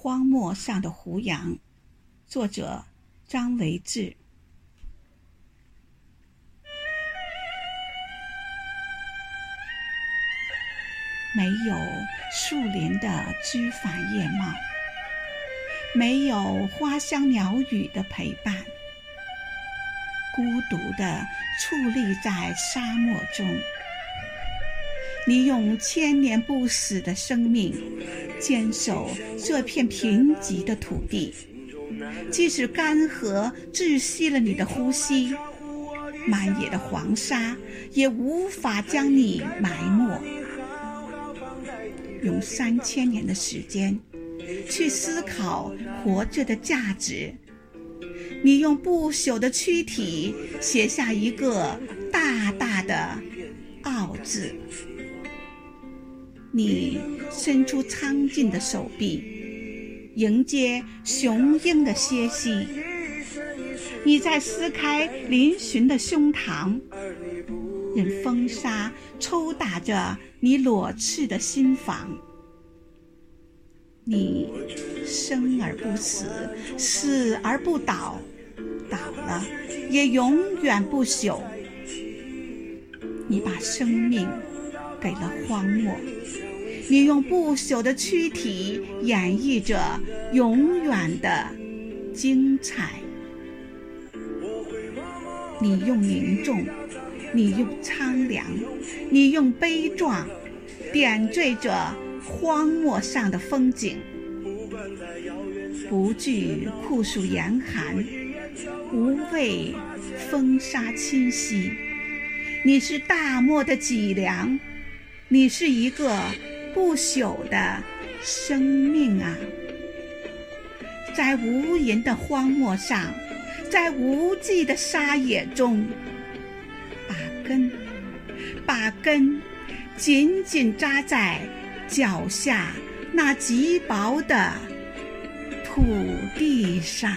荒漠上的胡杨，作者张维志。没有树林的枝繁叶茂，没有花香鸟语的陪伴，孤独的矗立在沙漠中。你用千年不死的生命坚守这片贫瘠的土地，即使干涸窒息了你的呼吸，满野的黄沙也无法将你埋没。用三千年的时间去思考活着的价值，你用不朽的躯体写下一个大大的“傲”字。你伸出苍劲的手臂，迎接雄鹰的歇息。你在撕开嶙峋的胸膛，任风沙抽打着你裸赤的心房。你生而不死，死而不倒，倒了也永远不朽。你把生命给了荒漠。你用不朽的躯体演绎着永远的精彩。你用凝重，你用苍凉，你用悲壮，点缀着荒漠上的风景。不惧酷暑严寒，无畏风沙侵袭。你是大漠的脊梁，你是一个。不朽的生命啊，在无垠的荒漠上，在无际的沙野中，把根，把根紧紧扎在脚下那极薄的土地上。